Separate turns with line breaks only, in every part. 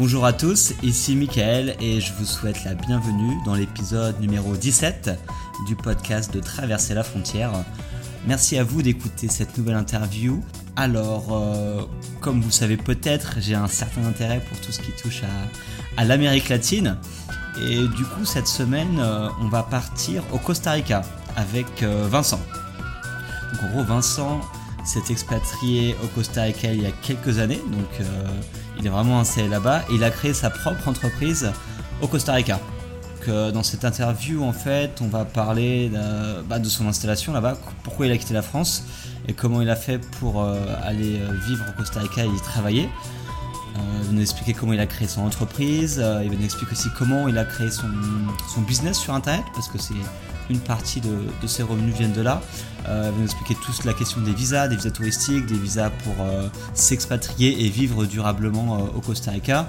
Bonjour à tous, ici Michael et je vous souhaite la bienvenue dans l'épisode numéro 17 du podcast de Traverser la frontière. Merci à vous d'écouter cette nouvelle interview. Alors, euh, comme vous savez peut-être, j'ai un certain intérêt pour tout ce qui touche à, l'Amérique latine. Et du coup, cette semaine, euh, on va partir au Costa Rica avec euh, Vincent. En gros, Vincent s'est expatrié au Costa Rica il y a quelques années. Il est vraiment installé là-bas et il a créé sa propre entreprise au Costa Rica. Dans cette interview, en fait, on va parler de, bah, de son installation là-bas, pourquoi il a quitté la France et comment il a fait pour euh, aller euh, vivre au Costa Rica et y travailler. Euh, il va nous expliquer comment il a créé son entreprise, il va nous expliquer aussi comment il a créé son, son business sur Internet, parce que c'est une partie de, ses revenus viennent de là. il va nous expliquer toute la question des visas, des visas touristiques, des visas pour s'expatrier et vivre durablement au Costa Rica.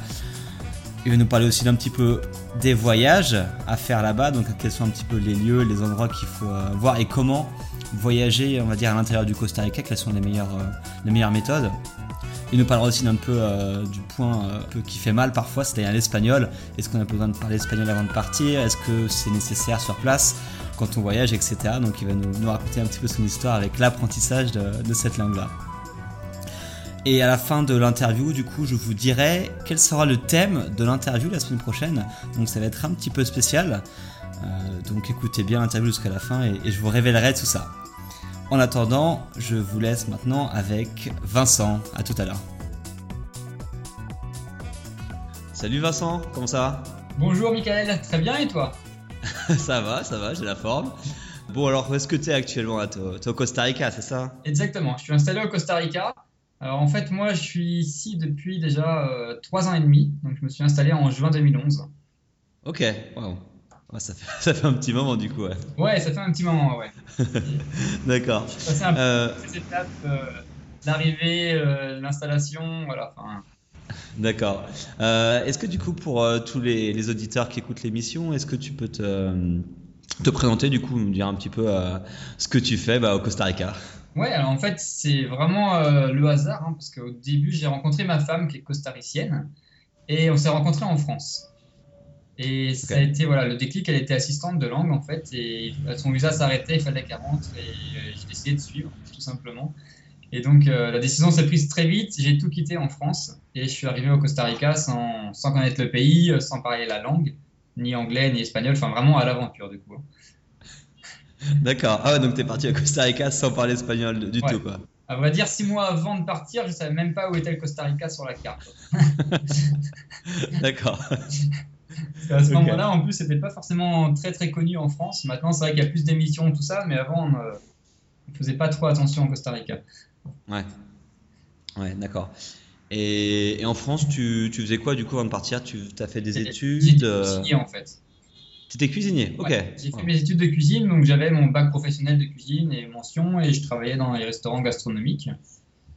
Il va nous parler aussi d'un petit peu des voyages à faire là-bas, donc quels sont un petit peu les lieux, les endroits qu'il faut voir et comment voyager, on va dire, à l'intérieur du Costa Rica, quelles sont les meilleures, euh, les meilleures méthodes. Il nous parlera aussi d'un peu euh, du point euh, qui fait mal parfois, c'est-à-dire l'espagnol. Est-ce qu'on a besoin de parler espagnol avant de partir? Est-ce que c'est nécessaire sur place? Quand on voyage, etc. Donc il va nous, raconter un petit peu son histoire avec l'apprentissage de, de cette langue-là. Et à la fin de l'interview, du coup, je vous dirai quel sera le thème de l'interview la semaine prochaine. Donc ça va être un petit peu spécial. donc écoutez bien l'interview jusqu'à la fin et, et je vous révélerai tout ça. En attendant, je vous laisse maintenant avec Vincent. À tout à l'heure. Salut Vincent, comment ça va?
Bonjour Michael, très bien et toi?
Ça va, ça va, j'ai la forme. Bon alors, où est-ce que tu es actuellement Tu es au Costa Rica, c'est ça?
Exactement, je suis installé au Costa Rica. Alors en fait, moi je suis ici depuis déjà euh, 3 ans et demi, donc je me suis installé en juin 2011.
Ok, wow ça, fait, ça, fait, un petit moment du coup, ouais.
Ouais, ça fait un petit moment, ouais.
D'accord.
Je passé un peu euh... ces étapes, euh, l'arrivée, euh, l'installation, voilà.
D'accord. Euh, est-ce que du coup, pour euh, tous les, les, auditeurs qui écoutent l'émission, est-ce que tu peux te, te, présenter, du coup, me dire un petit peu ce que tu fais bah, au Costa Rica?
Ouais, alors en fait, c'est vraiment le hasard, hein, parce qu'au début, j'ai rencontré ma femme qui est costaricienne, et on s'est rencontrés en France. Et ça a été voilà, le déclic, elle était assistante de langue en fait, et son visa s'arrêtait, il fallait qu'elle rentre, et euh, j'ai décidé de suivre, tout simplement. Et donc euh, la décision s'est prise très vite, j'ai tout quitté en France, et je suis arrivé au Costa Rica sans, sans connaître le pays, euh, sans parler la langue, ni anglais, ni espagnol, enfin vraiment à l'aventure du coup.
D'accord, ah ouais, donc t'es parti au Costa Rica sans parler espagnol du tout quoi.
À vrai dire, six mois avant de partir, je savais même pas où était le Costa Rica sur la carte.
D'accord.
à ce moment-là, en plus, c'était pas forcément très très connu en France. Maintenant, c'est vrai qu'il y a plus d'émissions, tout ça, mais avant, on ne faisait pas trop attention au Costa Rica.
Ouais. Ouais, d'accord. Et, en France, tu, tu, faisais quoi du coup avant de partir? Tu as fait des études
J'étais cuisinier en fait.
Tu étais cuisinier Ok.
j'ai fait mes études de cuisine, donc j'avais mon bac professionnel de cuisine et mention, et je travaillais dans les restaurants gastronomiques.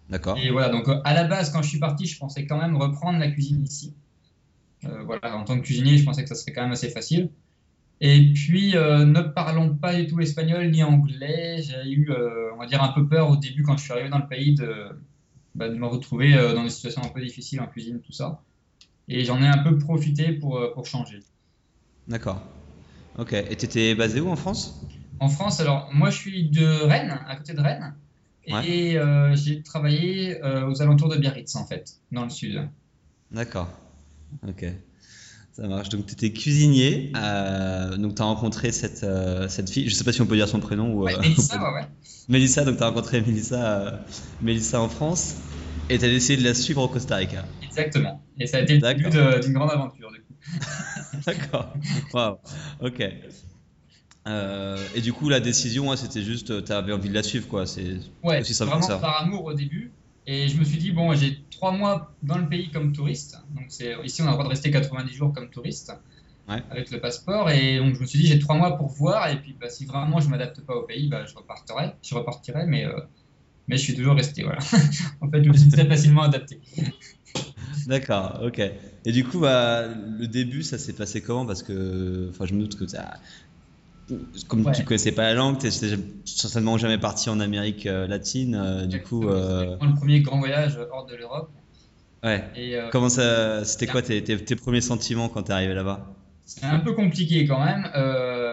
D'accord.
Et voilà, donc à la base, quand je suis parti, je pensais quand même reprendre la cuisine ici. Euh, voilà, en tant que cuisinier, je pensais que ça serait quand même assez facile. Et puis, euh, ne parlons pas du tout espagnol ni anglais. J'ai eu, euh, on va dire, un peu peur au début quand je suis arrivé dans le pays de, bah, de me retrouver dans des situations un peu difficiles en cuisine, tout ça. Et j'en ai un peu profité pour, pour changer.
D'accord. Ok. Et tu étais basé où en France?
En France, alors, moi, je suis de Rennes, à côté de Rennes. Et j'ai travaillé aux alentours de Biarritz, en fait, dans le sud.
D'accord. Ok. Ça marche. Donc, tu étais cuisinier. Euh, donc, tu as rencontré cette, euh, cette fille. Je sais pas si on peut dire son prénom. Ou,
ouais, euh, Mélissa, ouais, ouais.
Mélissa, donc tu as rencontré Mélissa, Mélissa en France. Et tu as décidé de la suivre au Costa Rica.
Exactement. Et ça a été le début d'une grande aventure, du coup.
D'accord. Waouh. Ok. et du coup, la décision, c'était juste, tu avais envie de la suivre, quoi. C'est
ouais, aussi simple vraiment ça. par amour au début. Et je me suis dit, bon, j'ai trois mois dans le pays comme touriste. Donc ici, on a le droit de rester 90 jours comme touriste. avec le passeport. Et donc, je me suis dit, j'ai trois mois pour voir. Et puis, bah, si vraiment je m'adapte pas au pays, bah, je repartirai. Je repartirai, mais, euh, mais je suis toujours resté. Voilà. en fait, je me suis très facilement adapté.
D'accord, ok. Et du coup, bah, le début, ça s'est passé comment? Parce que, enfin, je me doute que ça, comme tu connaissais pas la langue, tu n'étais certainement jamais parti en Amérique euh, latine. Euh, du coup,
euh... le premier grand voyage hors de l'Europe.
Ouais. Et, euh, Comment ça, c'était quoi tes, tes, premiers sentiments quand tu es arrivé là-bas?
C'est un peu compliqué quand même.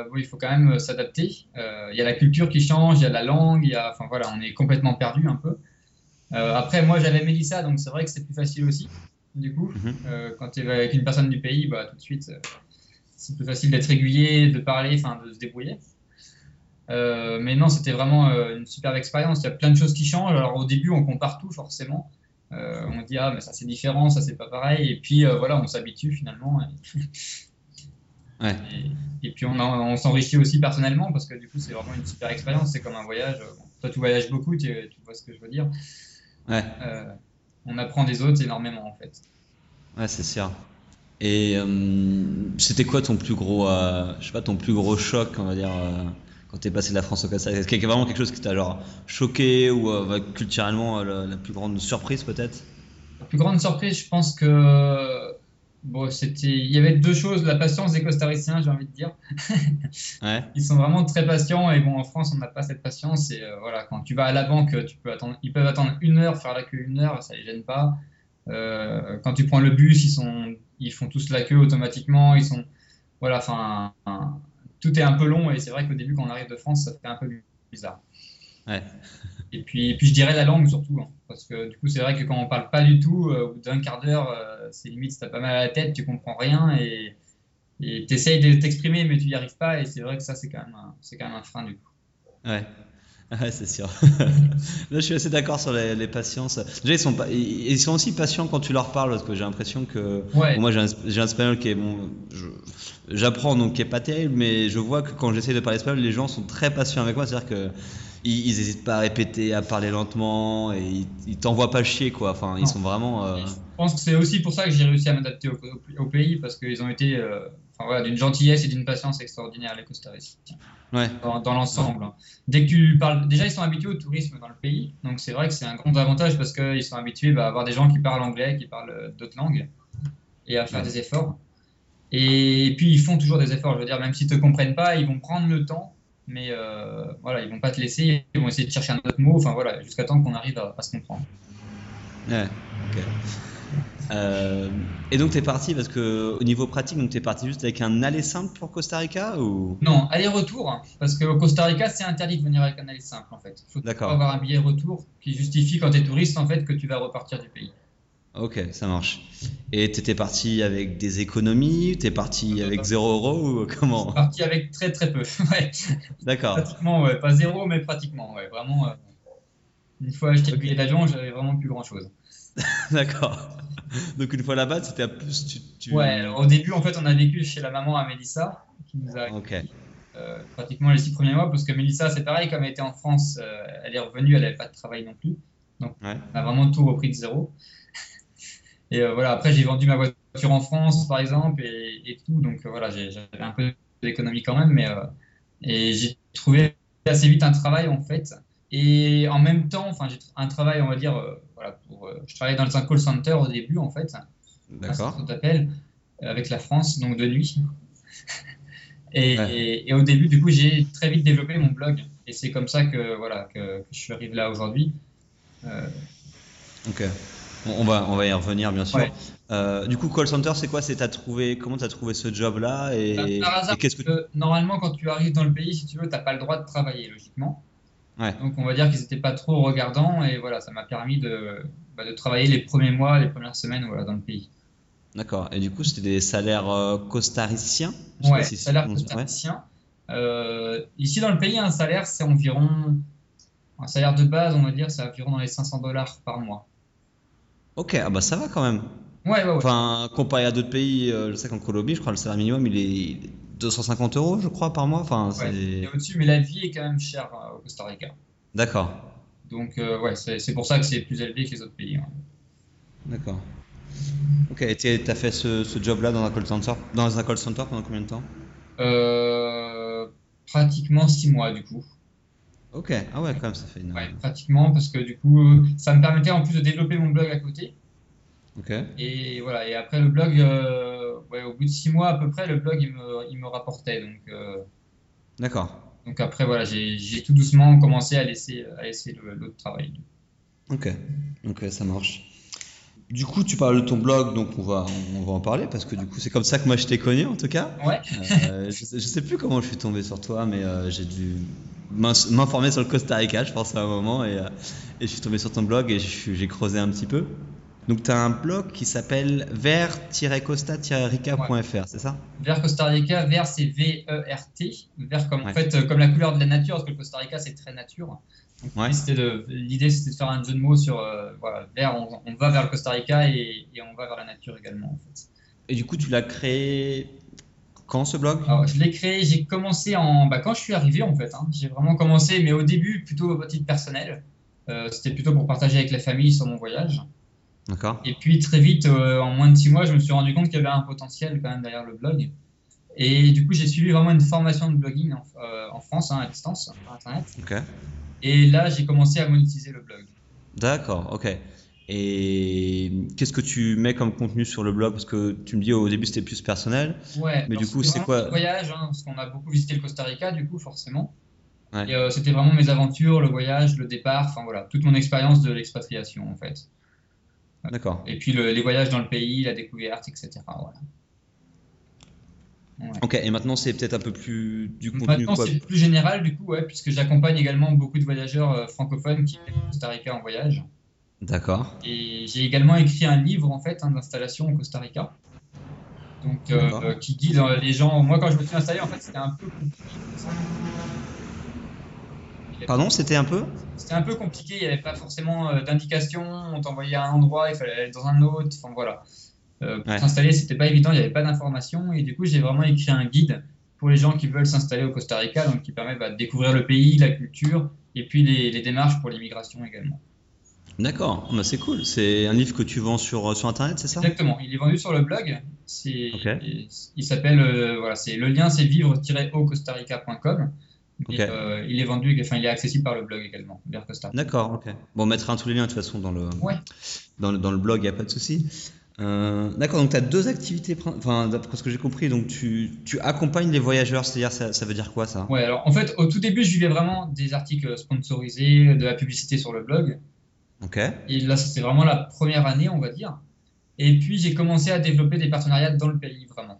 Bon, il faut quand même s'adapter. Il y a la culture qui change, il y a la langue, il y a, enfin voilà, on est complètement perdu un peu. après, moi, j'avais Mélissa, donc c'est vrai que c'est plus facile aussi. Du coup, mhm. quand tu es avec une personne du pays, bah, tout de suite, c'est plus facile d'être aiguillé, de parler, enfin de se débrouiller. Euh, mais non, c'était vraiment euh, une superbe expérience. Il y a plein de choses qui changent. Alors au début, on compare tout forcément. Euh, on dit ah mais ça c'est différent, ça c'est pas pareil. Et puis voilà, on s'habitue finalement. Et, ouais. et, puis on, on s'enrichit aussi personnellement parce que du coup c'est vraiment une super expérience. C'est comme un voyage. toi tu voyages beaucoup, tu, tu, vois ce que je veux dire. Ouais. on apprend des autres énormément en fait.
Ouais, c'est sûr. Et euh, c'était quoi ton plus gros, euh, je sais pas, ton plus gros choc, on va dire, euh, quand t'es passé de la France au Costa Est-ce qu'il y a vraiment quelque chose qui t'a genre choqué ou culturellement la, plus grande surprise peut-être?
La plus grande surprise, je pense que bon, c'était, il y avait deux choses, la patience des Costariciens, j'ai envie de dire. ouais. Ils sont vraiment très patients et bon, en France, on n'a pas cette patience et voilà, quand tu vas à la banque, tu peux attendre, ils peuvent attendre une heure, faire la queue une heure, ça les gêne pas. quand tu prends le bus, ils sont ils font tous la queue automatiquement. Ils sont, voilà, enfin, tout est un peu long et c'est vrai qu'au début, quand on arrive de France, ça fait un peu bizarre. Ouais. Et puis, puis je dirais la langue surtout, hein, parce que du coup, c'est vrai que quand on parle pas du tout, euh, au bout d'un quart d'heure, euh, c'est limite, si as pas mal à la tête, tu comprends rien et tu essayes de t'exprimer, mais tu n'y arrives pas. Et c'est vrai que ça, c'est quand, même c'est quand même un frein du coup.
Ouais. Ouais, c'est sûr. Là, je suis assez d'accord sur les, les, patiences. Déjà, ils sont, pas, ils sont aussi patients quand tu leur parles, parce que j'ai l'impression que. moi, j'ai un, un, espagnol qui est. Bon, J'apprends, donc qui est pas terrible, mais je vois que quand j'essaie de parler espagnol, les gens sont très patients avec moi. C'est-à-dire que. Ils, n'hésitent pas à répéter, à parler lentement, et ils, ils t'envoient pas chier, quoi. Enfin, ils sont vraiment. Euh, je
pense que c'est aussi pour ça que j'ai réussi à m'adapter au, au, pays, parce qu'ils ont été. Euh, voilà, d'une gentillesse et d'une patience extraordinaire, les Costariciens. Ouais. Dans, l'ensemble. Dès que tu parles, déjà ils sont habitués au tourisme dans le pays, donc c'est vrai que c'est un grand avantage parce qu'ils sont habitués bah, à avoir des gens qui parlent anglais, qui parlent euh, d'autres langues et à faire des efforts. Et puis ils font toujours des efforts, je veux dire, même s'ils te comprennent pas, ils vont prendre le temps, mais euh, voilà, ils vont pas te laisser, ils vont essayer de chercher un autre mot, enfin voilà, jusqu'à temps qu'on arrive à, à, se comprendre.
Ouais, ok. Euh, et donc, tu es parti parce que au niveau pratique, tu es parti juste avec un aller simple pour Costa Rica ou?
Non, aller-retour. Parce qu'au Costa Rica, c'est interdit de venir avec un aller simple en fait. Il faut avoir un billet retour qui justifie quand tu es touriste en fait que tu vas repartir du pays.
Ok, ça marche. Et tu étais parti avec des économies Tu es parti avec 0 euros ou comment?
Parti avec très très peu. ouais.
D'accord.
Pratiquement, ouais. Pas zéro, mais pratiquement. Ouais. Vraiment, euh, une fois acheté le billet d'avion, j'avais vraiment plus grand chose.
D'accord. Donc une fois là-bas, c'était un peu.
Tu, Ouais, au début, en fait, on a vécu chez la maman à Mélissa, qui nous a euh, pratiquement les six premiers mois, parce que Mélissa, c'est pareil, comme elle était en France, euh, elle est revenue, elle n'avait pas de travail non plus. Donc on a vraiment tout repris de zéro. et euh, voilà, après, j'ai vendu ma voiture en France, par exemple, et, et tout. Donc voilà, j'avais un peu d'économie quand même, mais et j'ai trouvé assez vite un travail, en fait. Et en même temps, enfin, j'ai un travail, on va dire pour, euh, je travaillais dans un call center au début, en fait. D'accord. Un d'appel euh, avec la France, donc de nuit. et, au début, du coup, j'ai très vite développé mon blog. Et c'est comme ça que, voilà, que, je suis arrivé là aujourd'hui. Euh,
ok. on, va, on va y revenir, bien sûr. du coup, call center, c'est quoi? C'est trouvé comment tu as trouvé ce job-là? Et,
bah, qu'est-ce que... normalement, quand tu arrives dans le pays, si tu veux, tu n'as pas le droit de travailler, logiquement. Donc on va dire qu'ils n'étaient pas trop regardants et voilà, ça m'a permis de, bah, de, travailler les premiers mois, les premières semaines voilà, dans le pays.
D'accord. Et du coup, c'était des salaires euh, costariciens?
Ouais, salaires costariciens. Euh, ici dans le pays, un salaire, c'est environ. Un salaire de base, on va dire, c'est environ dans les 500 dollars par mois.
Ok, ah bah ça va quand même.
Ouais, ouais, ouais.
Enfin, comparé à d'autres pays, euh, je sais qu'en Colombie, je crois que le salaire minimum, il est 250 euros, je crois, par mois. Enfin,
c'est au-dessus, mais la vie est quand même chère euh, au Costa Rica.
D'accord.
Donc, euh, ouais, c'est pour ça que c'est plus élevé que les autres pays.
D'accord. Ok, et tu as fait ce, ce job-là dans un call center, dans un call center pendant combien de temps?
Euh, pratiquement six mois du coup.
Ok, ah ouais, quand même, ça fait une.
Ouais, pratiquement parce que du coup, ça me permettait en plus de développer mon blog à côté. Et voilà, et après le blog, euh, ouais, au bout de six mois à peu près, le blog il me, il me rapportait. Donc, euh,
d'accord.
donc après, voilà, j'ai tout doucement commencé à laisser, à laisser l'autre travail.
Ok, ok, ça marche. Du coup, tu parles de ton blog, donc on va, on va en parler parce que du coup, c'est comme ça que moi je t'ai connu en tout cas.
Ouais,
Euh, je, sais, je sais plus comment je suis tombé sur toi, mais j'ai dû m'informer sur le Costa Rica, je pense à un moment, et, et je suis tombé sur ton blog et j'ai creusé un petit peu. Donc, tu as un blog qui s'appelle vert-costa-rica.fr, c'est ça?
Vers Costa Rica, vert c'est V-E-R-T, vert comme en
Ouais.
fait euh, comme la couleur de la nature, parce que le Costa Rica c'est très nature.
Ouais.
l'idée, c'était de, faire un jeu de mots sur euh, voilà, vert, on, on va vers le Costa Rica et, et on va vers la nature également en fait.
Et du coup, tu l'as créé quand ce blog
Alors, je l'ai créé, j'ai commencé en, bah, quand je suis arrivé en fait. hein. j'ai vraiment commencé, mais au début plutôt au titre personnel. Euh, c'était plutôt pour partager avec la famille sur mon voyage.
D'accord.
Et puis très vite, euh, en moins de six mois, je me suis rendu compte qu'il y avait un potentiel quand même derrière le blog. Et du coup, j'ai suivi vraiment une formation de blogging en, euh, en France, hein, à distance, par Internet.
Ok.
Et là, j'ai commencé à monétiser le blog.
D'accord, ok. Et qu'est-ce que tu mets comme contenu sur le blog? Parce que tu me dis au début c'était plus personnel.
Ouais,
Mais du coup,
c'était
c'est quoi?
voyage, hein, parce qu'on a beaucoup visité le Costa Rica, du coup, forcément.
Ouais.
Et euh, c'était vraiment mes aventures, le voyage, le départ, enfin voilà, toute mon expérience de l'expatriation en fait.
D'accord.
Et puis le- les voyages dans le pays, la découverte, etc. Voilà. Ouais.
Ok, et maintenant c'est peut-être un peu plus du contenu
Maintenant, c'est plus général, du coup, ouais, puisque j'accompagne également beaucoup de voyageurs euh, francophones qui viennent au Costa Rica en voyage.
D'accord.
Et j'ai également écrit un livre, en fait, hein, d'installation au Costa Rica. Donc, euh, euh, qui guide euh, les gens. Moi, quand je me suis installé, en fait, c'était un peu compliqué.
Pardon, c'était un peu
C'était un peu compliqué, il n'y avait pas forcément euh, d'indication, on t'envoyait à un endroit, il fallait aller dans un autre, enfin voilà. Euh, pour
Ouais.
s'installer, c'était pas évident, il n'y avait pas d'informations, et du coup, j'ai vraiment écrit un guide pour les gens qui veulent s'installer au Costa Rica, donc qui permet bah, de découvrir le pays, la culture, et puis les, les démarches pour l'immigration également.
D'accord, bah, c'est cool. C'est un livre que tu vends sur, sur internet, c'est ça?
Exactement, il est vendu sur le blog, il s'appelle, euh, voilà, c'est le lien c'est vivre-au-costarica.com, Euh, il est vendu, enfin il est accessible par le blog également.
D'accord, ok. Bon, on mettra tous les liens de toute façon dans le,
Ouais.
dans le, dans le blog, il n'y a pas de souci. Euh, D'accord, donc tu as deux activités, enfin, d'après ce que j'ai compris, donc tu, tu accompagnes les voyageurs, c'est-à-dire ça, ça veut dire quoi ça?
Ouais, alors en fait, au tout début, je vivais vraiment des articles sponsorisés, de la publicité sur le blog.
Ok,
Et là, c'était vraiment la première année, on va dire. Et puis, j'ai commencé à développer des partenariats dans le pays, vraiment.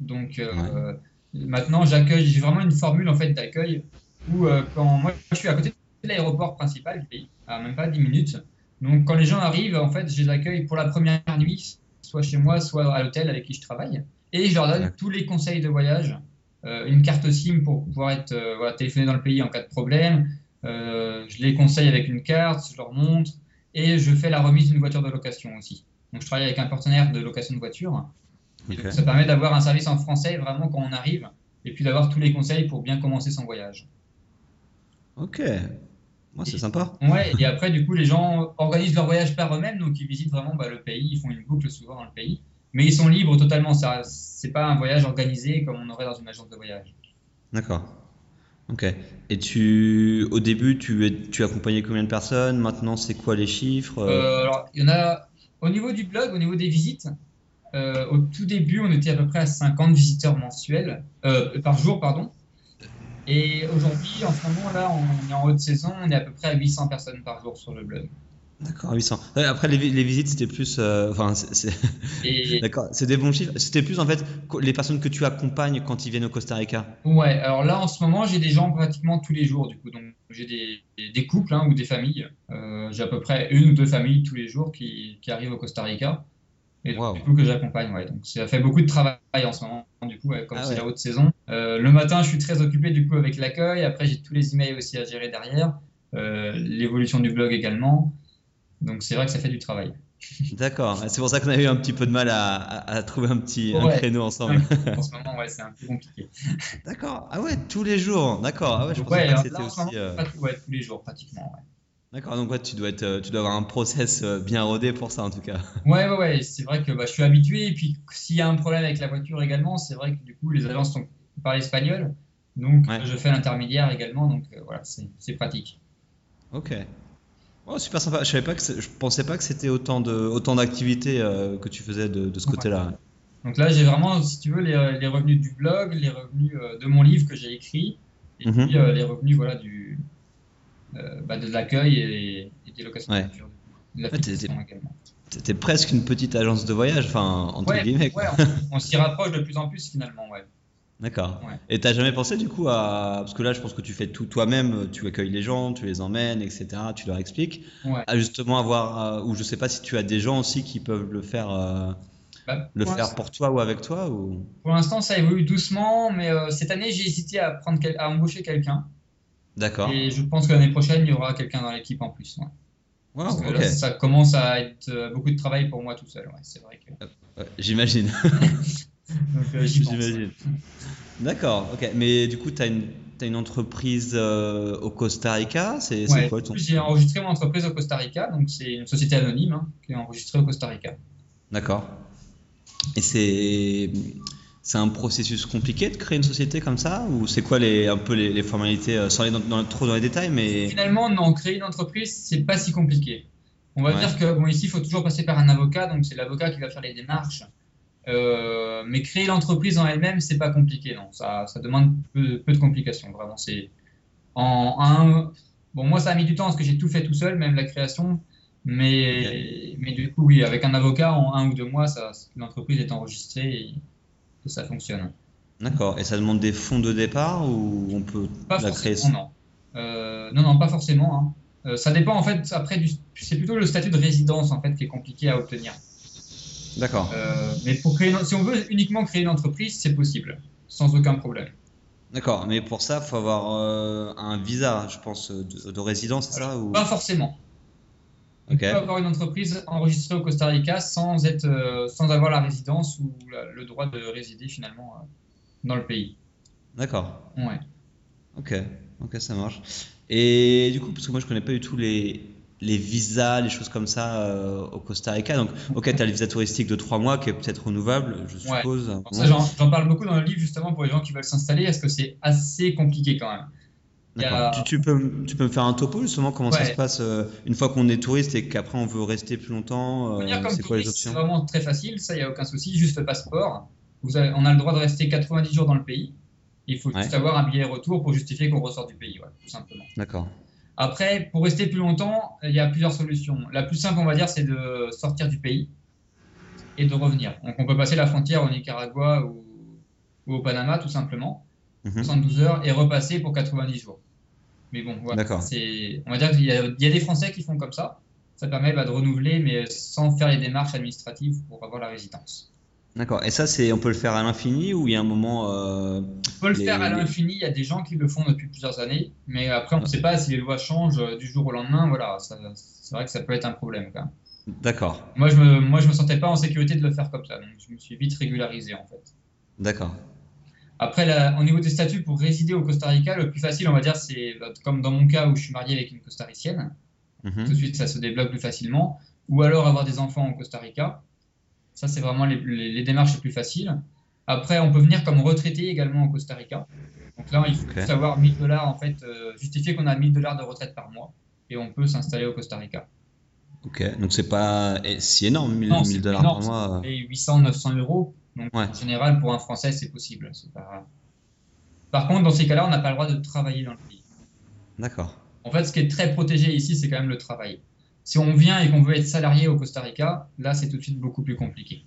Donc, euh, maintenant, j'accueille, j'ai vraiment une formule en fait d'accueil où, euh, quand moi, je suis à côté de l'aéroport principal du pays, à même pas 10 minutes. Donc, quand les gens arrivent, en fait, je les accueille pour la première nuit, soit chez moi, soit à l'hôtel avec qui je travaille. Et je leur donne tous les conseils de voyage, euh, une carte SIM pour pouvoir être euh, voilà, téléphoné dans le pays en cas de problème. Je les conseille avec une carte, je leur montre et je fais la remise d'une voiture de location aussi. Donc je travaille avec un partenaire de location de voiture. Ça permet d'avoir un service en français vraiment quand on arrive et puis d'avoir tous les conseils pour bien commencer son voyage.
ok. Ouais, c'est sympa.
Ouais, et après du coup les gens organisent leur voyage par eux-mêmes, donc ils visitent vraiment bah, le pays, ils font une boucle souvent dans le pays, mais ils sont libres totalement. Ça, c'est pas un voyage organisé comme on aurait dans une agence de voyage.
D'accord. Ok. Et tu, au début, tu accompagnais combien de personnes? Maintenant, c'est quoi les chiffres?
Euh, alors, il y en a au niveau du blog, au niveau des visites. Euh, au tout début, on était à peu près à 50 visiteurs mensuels euh, par jour, pardon. Et aujourd'hui, en ce moment là, on est en haute saison, on est à peu près à 800 personnes par jour sur le blog.
D'accord, 800. Ouais, après, les, vi- les visites, c'était plus. euh, Enfin, c'est-
Et
d'accord, c'est des bons chiffres. C'était plus en fait les personnes que tu accompagnes quand ils viennent au Costa Rica.
ouais, alors là, en ce moment, j'ai des gens pratiquement tous les jours, du coup. Donc, j'ai des, des- des couples hein, ou des familles. Euh, j'ai à peu près une ou deux familles tous les jours qui, qui arrivent au Costa Rica. Et
Wow.
du coup, que j'accompagne, ouais. Donc, ça fait beaucoup de travail en ce moment, du coup, comme
Ah
c'est
ouais.
la haute saison. Euh, le matin, je suis très occupé, du coup, avec l'accueil. Après, j'ai tous les emails aussi à gérer derrière. Euh, l'évolution du blog également. Donc, c'est vrai que ça fait du travail.
D'accord. C'est pour ça qu'on a eu un petit peu de mal à, à- à trouver un petit un créneau ensemble.
en ce moment, ouais, c'est un peu compliqué.
D'accord. Ah ouais, tous les jours. D'accord. Ah ouais, je pensais que
alors
c'était aussi. euh,
tous les jours, pratiquement.
D'accord, donc ouais, tu dois être, tu dois avoir un process bien rodé pour ça en tout cas.
Ouais, ouais, ouais. C'est vrai que bah, je suis habitué. Et puis s'il y a un problème avec la voiture également, c'est vrai que du coup les agences sont, parlent espagnol. Donc je fais l'intermédiaire également. Donc voilà, c'est pratique.
Ok. Oh, super sympa. Je savais pas que je pensais pas que c'était autant de autant d'activités euh, que tu faisais de, de ce côté-là.
Donc là, j'ai vraiment, si tu veux, les, les, revenus du blog, les revenus euh, de mon livre que j'ai écrit, et mhm. puis euh, les revenus voilà du bah, de l'accueil et, des locations de voiture.
C'était presque une petite agence de voyage, enfin entre guillemets.
Ouais, on, on s'y rapproche de plus en plus finalement, ouais.
D'accord. Et t'as jamais pensé du coup à parce que là je pense que tu fais tout toi-même, tu accueilles les gens, tu les emmènes, etc. Tu leur expliques. À justement avoir euh, ou je sais pas si tu as des gens aussi qui peuvent le faire, euh, bah, le faire pour toi ou avec toi ou?
Pour l'instant ça évolue doucement, mais euh, cette année j'ai hésité à prendre à embaucher quelqu'un.
D'accord.
Et je pense que l'année prochaine il y aura quelqu'un dans l'équipe en plus. parce que là, ça commence à être beaucoup de travail pour moi tout seul. c'est vrai que.
J'imagine. J'imagine. D'accord, ok. Mais du coup, tu as une, as une entreprise euh, au Costa Rica C'est quoi ton...
J'ai enregistré mon entreprise au Costa Rica, donc c'est une société anonyme hein, qui est enregistrée au Costa Rica.
D'accord. Et c'est. C'est un processus compliqué de créer une société comme ça Ou c'est quoi les, un peu les, formalités, euh, sans aller dans, trop dans les détails mais...
Finalement, non, créer une entreprise, c'est pas si compliqué. On va dire que bon, ici, il faut toujours passer par un avocat, donc c'est l'avocat qui va faire les démarches euh, mais créer l'entreprise en elle-même, c'est pas compliqué, non. Ça, ça demande peu, de complications, vraiment. C'est en un. Bon, moi, ça a mis du temps parce que j'ai tout fait tout seul, même la création. Mais, mais du coup, oui, avec un avocat, en un ou deux mois, l'entreprise est enregistrée et, ça fonctionne.
D'accord. Et ça demande des fonds de départ ou on peut
pas la créer non. Euh, non, non, pas forcément. Hein. Euh, ça dépend en fait. Après, c'est plutôt le statut de résidence en fait qui est compliqué à obtenir.
D'accord.
Euh, mais pour créer, si on veut uniquement créer une entreprise, c'est possible, sans aucun problème.
D'accord, mais pour ça, il faut avoir euh, un visa, je pense, de, résidence, c'est ça ou...
Pas forcément. On peut avoir une entreprise enregistrée au Costa Rica sans, être, euh, sans avoir la résidence ou le droit de résider finalement dans le pays.
D'accord.
Ouais.
Ok, ok, ça marche. Et du coup, parce que moi je connais pas du tout les, les visas, les choses comme ça euh, au Costa Rica. Donc, ok, tu as le visa touristique de trois mois qui est peut-être renouvelable, je suppose.
J'en parle beaucoup dans le livre justement pour les gens qui veulent s'installer. Est-ce que c'est assez compliqué quand même
tu, peux, tu peux me faire un topo justement comment ça se passe euh, une fois qu'on est touriste et qu'après on veut rester plus longtemps
euh, C'est quoi les options C'est vraiment très facile, ça, il n'y a aucun souci, juste le passeport. Vous avez, on a le droit de rester 90 jours dans le pays. Il faut juste avoir un billet retour pour justifier qu'on ressort du pays, tout simplement.
D'accord.
Après, pour rester plus longtemps, il y a plusieurs solutions. La plus simple, on va dire, c'est de sortir du pays et de revenir. Donc, on peut passer la frontière au Nicaragua ou, au Panama, tout simplement, 72 mhm. heures, et repasser pour 90 jours. Mais bon, voilà. On va dire qu'il y, a des Français qui font comme ça. Ça permet bah, de renouveler, mais sans faire les démarches administratives pour avoir la résidence.
D'accord. Et ça, c'est, on peut le faire à l'infini ou il y a un moment. Euh,
on peut le faire à l'infini. Il y a des gens qui le font depuis plusieurs années, mais après, on ne sait pas si les lois changent euh, du jour au lendemain. Voilà, c'est vrai que ça peut être un problème quand même.
D'accord.
Moi, je me, moi, je me sentais pas en sécurité de le faire comme ça, donc je me suis vite régularisé en fait.
D'accord.
Après, au niveau des statuts pour résider au Costa Rica, le plus facile, on va dire, c'est comme dans mon cas où je suis marié avec une costaricienne. Mhm. Tout de suite, ça se débloque plus facilement. Ou alors avoir des enfants au Costa Rica. Ça, c'est vraiment les, démarches les plus faciles. Après, on peut venir comme retraité également au Costa Rica. Donc là, il faut savoir 1000 dollars, en fait, euh, justifier qu'on a 1000 dollars de retraite par mois et on peut s'installer au Costa Rica.
Ok, donc c'est pas si énorme, 1000, dollars par mois.
Et 800, 900 euros. Donc en général, pour un Français, c'est possible. Par contre, dans ces cas-là, on n'a pas le droit de travailler dans le pays.
D'accord.
En fait, ce qui est très protégé ici, c'est quand même le travail. Si on vient et qu'on veut être salarié au Costa Rica, là, c'est tout de suite beaucoup plus compliqué.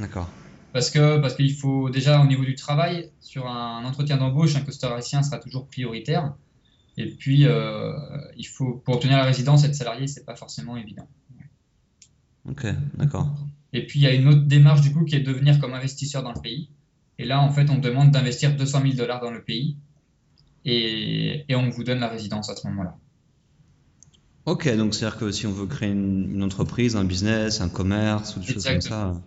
D'accord.
Parce que parce qu'il faut déjà au niveau du travail, sur un entretien d'embauche, un costaricien sera toujours prioritaire. Et puis, euh, il faut pour obtenir la résidence, être salarié, c'est pas forcément évident.
Ok, d'accord.
Et puis il y a une autre démarche du coup qui est de devenir comme investisseur dans le pays. Et là, en fait, on demande d'investir 200 000 dollars dans le pays et, et on vous donne la résidence à ce moment-là.
Ok, donc c'est-à-dire que si on veut créer une, entreprise, un business, un commerce ou des choses comme ça.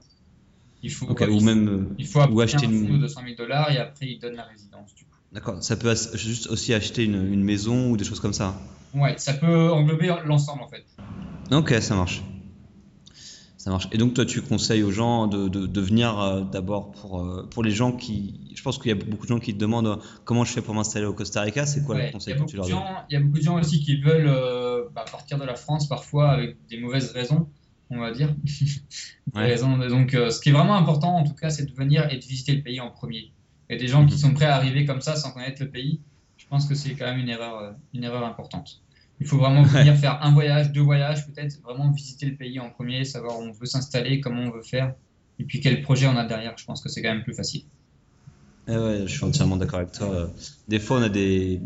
Il faut,
ou même
il faut ou acheter un une... de 200 000 dollars et après il donne la résidence.
D'accord, ça peut juste aussi acheter une, maison ou des choses comme ça.
Ouais, ça peut englober l'ensemble en fait.
Ok, ça marche. Ça marche. Et donc toi, tu conseilles aux gens de, de, venir euh, d'abord pour, euh, pour les gens qui... Je pense qu'il y a beaucoup de gens qui te demandent euh, comment je fais pour m'installer au Costa Rica. C'est quoi le conseil que tu leur donnes
Il y a beaucoup de gens aussi qui veulent bah, partir de la France parfois avec des mauvaises raisons, on va dire. raisons, donc ce qui est vraiment important en tout cas, c'est de venir et de visiter le pays en premier. Il y a des gens qui mhm. sont prêts à arriver comme ça sans connaître le pays. Je pense que c'est quand même une erreur, une erreur importante. Il faut vraiment venir faire un voyage, deux voyages, peut-être vraiment visiter le pays en premier, savoir où on veut s'installer, comment on veut faire, et puis quel projet on a derrière. Je pense que c'est quand même plus facile.
Eh ouais, je suis entièrement d'accord avec toi. Des fois, on a des,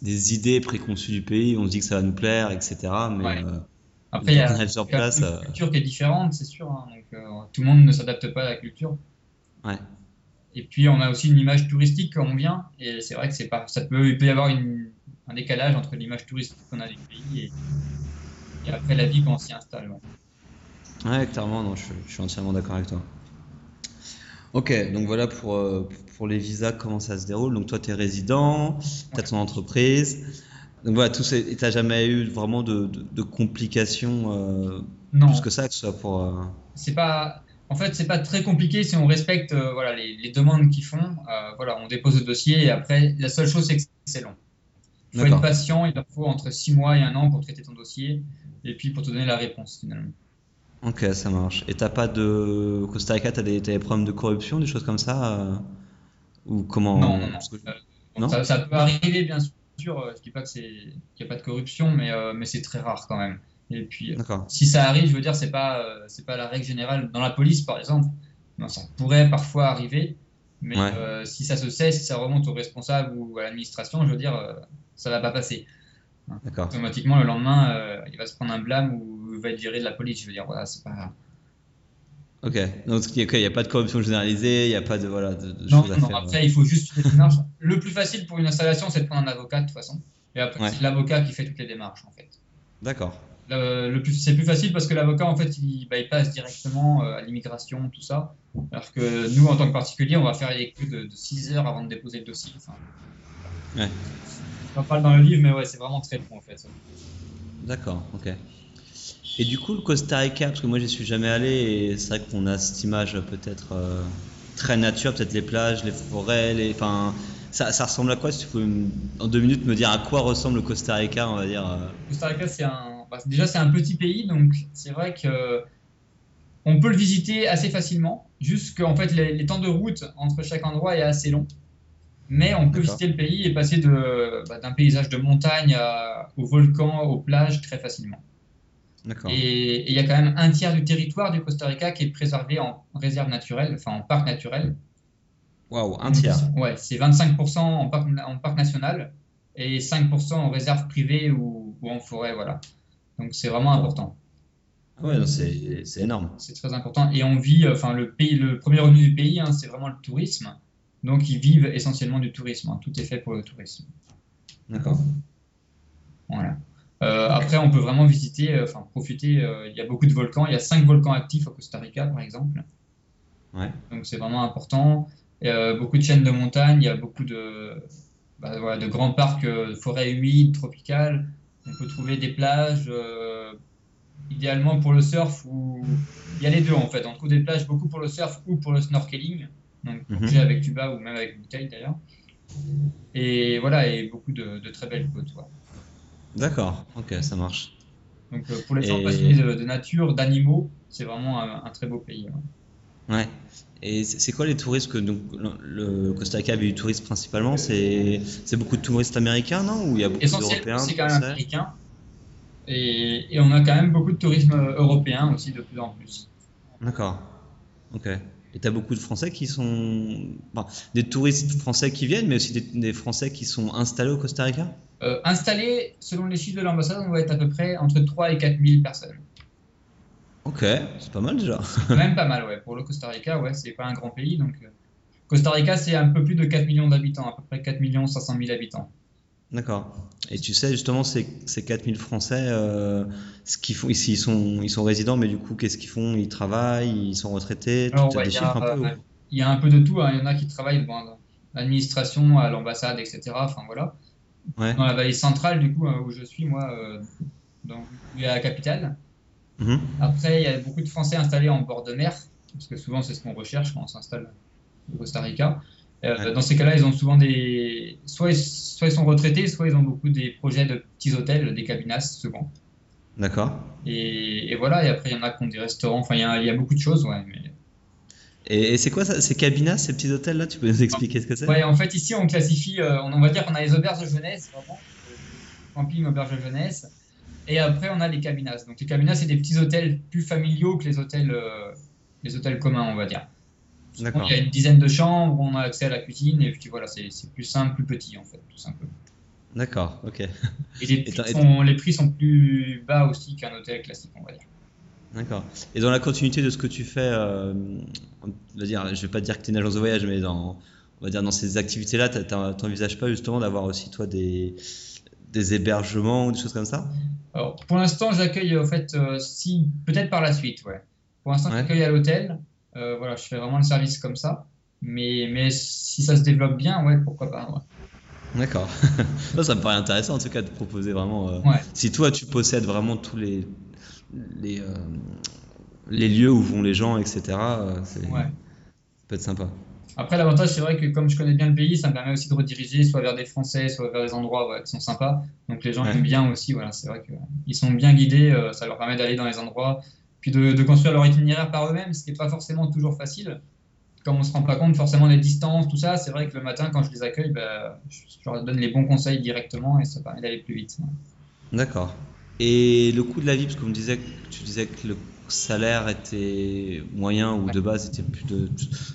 des, idées préconçues du pays, on se dit que ça va nous plaire, etc. Mais euh,
après, il y a, sur place, une euh, culture qui est différente, c'est sûr. Hein, donc, euh, tout le monde ne s'adapte pas à la culture.
Ouais.
Et puis, on a aussi une image touristique quand on vient, et c'est vrai que c'est pas, ça peut, il peut y avoir une un décalage entre l'image touristique qu'on a du pays et, après la vie quand on s'y installe.
Ouais, clairement, non, je, suis entièrement d'accord avec toi. Ok, donc voilà pour, euh, pour les visas, comment ça se déroule. Donc toi, tu es résident, tu as ton entreprise. Donc voilà, tu n'as jamais eu vraiment de, de, complications euh, non. plus que ça, que ce soit pour. Euh,
c'est pas. En fait, c'est pas très compliqué si on respecte voilà, les, les demandes qu'ils font. voilà, on dépose le dossier et après, la seule chose, c'est que c'est long. Il faut être patient, il leur faut entre 6 mois et un an pour traiter ton dossier et puis pour te donner la réponse finalement.
Ok, ça marche. Et t'as pas de. Costa Rica, t'as des, des, problèmes de corruption, des choses comme ça euh, Ou comment
Non, non, euh, Ça, peut arriver, bien sûr. Euh, je dis pas qu'il n'y a pas de corruption, mais, mais c'est très rare quand même. Et puis, si ça arrive, je veux dire, c'est pas, c'est pas la règle générale. Dans la police, par exemple, ça pourrait parfois arriver, mais si ça se sait, si ça remonte au responsable ou à l'administration, je veux dire, ça va pas passer. Automatiquement, le lendemain, euh, il va se prendre un blâme ou il va être viré de la police. Je veux dire, voilà, c'est pas.
Ok, donc il n'y a, pas de corruption généralisée, il n'y a pas de, voilà, de,
non, non, Après, il faut juste les démarches. Le plus facile pour une installation, c'est de prendre un avocat de toute façon. Et après, c'est l'avocat qui fait toutes les démarches en fait.
D'accord.
C'est plus facile parce que l'avocat, en fait, il, bah, il passe directement euh, à l'immigration, tout ça. Alors que nous, en tant que particulier, on va faire les coups de, de 6 heures avant de déposer le dossier. Enfin,
ouais.
On parle dans le livre, mais ouais, c'est vraiment très bon en fait.
D'accord, ok. Et du coup, le Costa Rica, parce que moi j'y suis jamais allé, et c'est vrai qu'on a cette image peut-être euh, très nature, peut-être les plages, les forêts, les, enfin, ça, ça, ressemble à quoi Si tu peux en deux minutes me dire à quoi ressemble le Costa Rica, on va dire. Euh?
Costa Rica, c'est un, déjà c'est un petit pays, donc c'est vrai que on peut le visiter assez facilement, juste qu'en fait les, les temps de route entre chaque endroit est assez long. Mais on peut visiter le pays et passer bah, d'un paysage de montagne au volcan, aux plages très facilement. Et il y a quand même un tiers du territoire du Costa Rica qui est préservé en réserve naturelle, enfin en parc naturel.
Waouh, un tiers.
Ouais, c'est 25% en parc, en parc national et 5% en réserve privée ou, en forêt, voilà. Donc c'est vraiment important.
Ouais, c'est énorme.
C'est très important. Et on vit, enfin le pays, le premier revenu du pays, hein, c'est vraiment le tourisme. Donc ils vivent essentiellement du tourisme. Hein. Tout est fait pour le tourisme.
D'accord.
Voilà. Euh, après, on peut vraiment visiter, euh, enfin profiter. Euh, il y a beaucoup de volcans. Il y a cinq volcans actifs au Costa Rica, par exemple.
Ouais.
Donc c'est vraiment important. beaucoup de chaînes de montagnes. Il y a beaucoup de, bah, voilà, de grands parcs, forêts humides, tropicales. On peut trouver des plages. idéalement pour le surf ou il y a les deux en fait. On trouve des plages beaucoup pour le surf ou pour le snorkeling donc mhm. avec tuba ou même avec bouteille d'ailleurs. Et voilà, et beaucoup de, très belles côtes.
D'accord, ok, ça marche.
Donc euh, pour les gens passionnés de, nature, d'animaux, c'est vraiment un, très beau pays.
Ouais. Et c'est quoi les touristes que donc, le Costa Rica avait du tourisme principalement? C'est beaucoup de touristes américains, non? Ou il y a beaucoup d'Européens
C'est quand même américain. Et, et, on a quand même beaucoup de tourisme européen aussi de plus en plus.
D'accord. Ok. Et tu as beaucoup de Français qui sont. des touristes français qui viennent, mais aussi des, Français qui sont installés au Costa Rica?
Euh, Installés, selon les chiffres de l'ambassade, on va être à peu près entre 3 et 4 000 personnes.
Ok, c'est pas mal déjà.
C'est quand même pas mal, ouais. Pour le Costa Rica, ouais, c'est pas un grand pays. Donc, euh, Costa Rica, c'est un peu plus de 4 millions d'habitants, à peu près 4 500 000 habitants.
D'accord. Et tu sais justement ces, ces 4000 Français, euh, ce qu'ils font ici, ils sont, ils sont résidents, mais du coup, qu'est-ce qu'ils font? Ils travaillent, ils sont retraités
tu as des chiffres un peu Il y a un peu de tout. Hein. Il y en a qui travaillent dans l'administration, à l'ambassade, etc. Enfin voilà. dans la vallée centrale, du coup, où je suis, moi, dans, la capitale. Mhm. Après, il y a beaucoup de Français installés en bord de mer, parce que souvent, c'est ce qu'on recherche quand on s'installe au Costa Rica. Dans ces cas-là, ils ont souvent des. Soit ils, soit ils sont retraités, soit ils ont beaucoup des projets de petits hôtels, des cabinas, souvent.
D'accord.
Et, voilà, et après, il y en a qui ont des restaurants, enfin, il y a, y a, beaucoup de choses, ouais. Mais...
Et, c'est quoi ça, ces cabinas, ces petits hôtels là Tu peux nous expliquer ce que c'est?
Ouais, en fait, ici, on classifie, euh, on, va dire qu'on a les auberges de jeunesse, vraiment, camping, auberge de jeunesse, et après, on a les cabinas. Donc, les cabinas, c'est des petits hôtels plus familiaux que les hôtels, euh, les hôtels communs, on va dire. Il y a une dizaine de chambres, on a accès à la cuisine, et puis voilà, c'est plus simple, plus petit, en fait, tout simplement.
D'accord, ok.
Et les prix, sont, les prix sont plus bas aussi qu'un hôtel classique, on va dire.
D'accord. Et dans la continuité de ce que tu fais, euh, on va dire, je vais pas dire que tu es une agence de voyage, mais dans, on va dire dans ces activités-là, tu n'envisages pas justement d'avoir aussi toi des, des hébergements ou des choses comme ça
Alors, pour l'instant, j'accueille en fait, euh, si peut-être par la suite, ouais. Pour l'instant, j'accueille à l'hôtel. Euh, voilà, je fais vraiment le service comme ça. Mais, mais si ça se développe bien, ouais, pourquoi pas. Ouais.
D'accord. ça me paraît intéressant en tout cas de proposer vraiment. Euh, si toi tu possèdes vraiment tous les les, les lieux où vont les gens, etc. Euh, ça peut être sympa.
Après, l'avantage, c'est vrai que comme je connais bien le pays, ça me permet aussi de rediriger soit vers des Français, soit vers des endroits qui sont sympas. Donc les gens aiment bien aussi. Voilà, c'est vrai qu'ils sont bien guidés. ça leur permet d'aller dans les endroits, puis de, de construire leur itinéraire par eux-mêmes, ce qui n'est pas forcément toujours facile comme on se rend pas compte forcément des distances, tout ça, c'est vrai que le matin, quand je les accueille, bah, je leur donne les bons conseils directement et ça permet d'aller plus vite.
D'accord. Et le coût de la vie, parce me disait, tu disais que le salaire était moyen ou de base était plus de,